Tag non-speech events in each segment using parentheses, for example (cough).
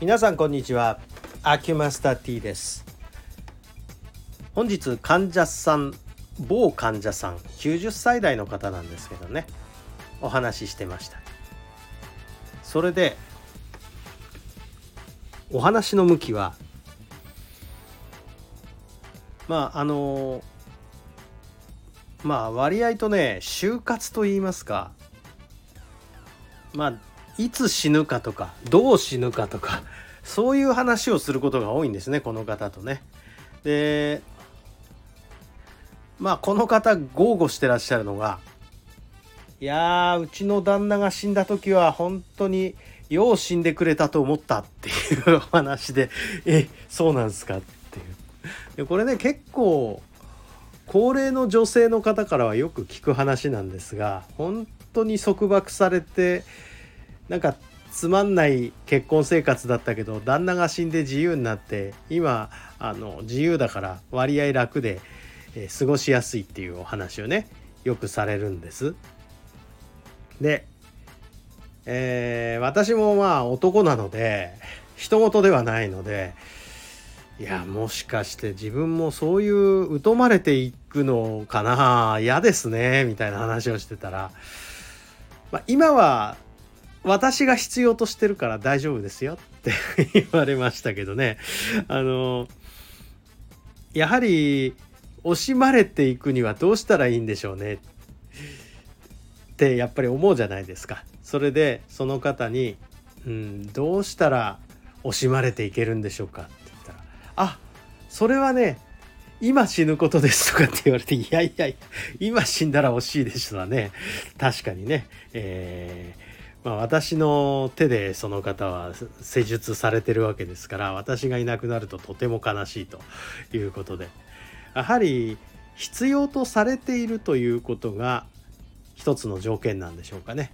皆さんこんにちは。アキュマスター T です。本日患者さん某患者さん90歳代の方なんですけどね。お話ししてました。それでお話の向きはまああのまあ割合とね就活と言いますか。まあいつ死ぬかとかどう死ぬかとかそういう話をすることが多いんですねこの方とね。でまあこの方豪語してらっしゃるのがいやうちの旦那が死んだ時は本当によう死んでくれたと思ったっていう話で (laughs) えそうなんですかっていうでこれね結構高齢の女性の方からはよく聞く話なんですが本当に束縛されてなんかつまんない結婚生活だったけど旦那が死んで自由になって今あの自由だから割合楽で、えー、過ごしやすいっていうお話をねよくされるんです。で、えー、私もまあ男なので人事ではないのでいやもしかして自分もそういう疎まれていくのかな嫌ですねみたいな話をしてたら、まあ、今は私が必要としてるから大丈夫ですよって言われましたけどね。あのやはり惜しまれていくにはどうしたらいいんでしょうね。ってやっぱり思うじゃないですか。それでその方に、うん、どうしたら惜しまれていけるんでしょうかって言ったらあそれはね今死ぬことですとかって言われていやいや今死んだら惜しいでしょうね確かにねえーまあ、私の手でその方は施術されてるわけですから私がいなくなるととても悲しいということでやはり必要とされているということが一つの条件なんでしょうかね。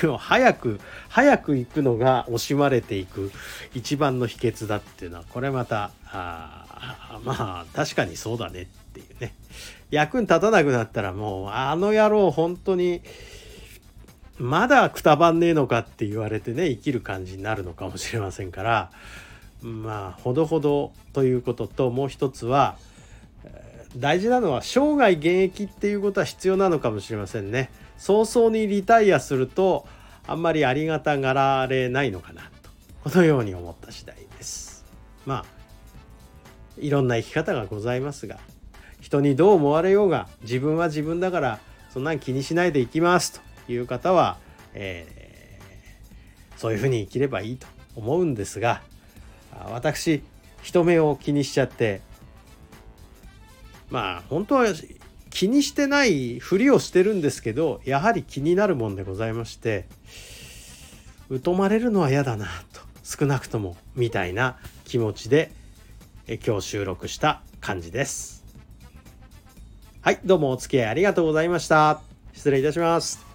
でも早く早く行くのが惜しまれていく一番の秘訣だっていうのはこれまたあまあ確かにそうだねっていうね役に立たなくなったらもうあの野郎本当にまだくたばんねえのかって言われてね生きる感じになるのかもしれませんからまあほどほどということともう一つは大事なのは生涯現役っていうことは必要なのかもしれませんね。早々にリタイアするとあんまりありがたがられないのかなとこのように思った次第です。まあいろんな生き方がございますが人にどう思われようが自分は自分だからそんなん気にしないでいきますという方は、えー、そういうふうに生きればいいと思うんですが私人目を気にしちゃってまあ本当は気にしてないふりをしてるんですけどやはり気になるもんでございまして疎まれるのは嫌だなと少なくともみたいな気持ちで今日収録した感じです。はい、どうもお付き合いありがとうございました。失礼いたします。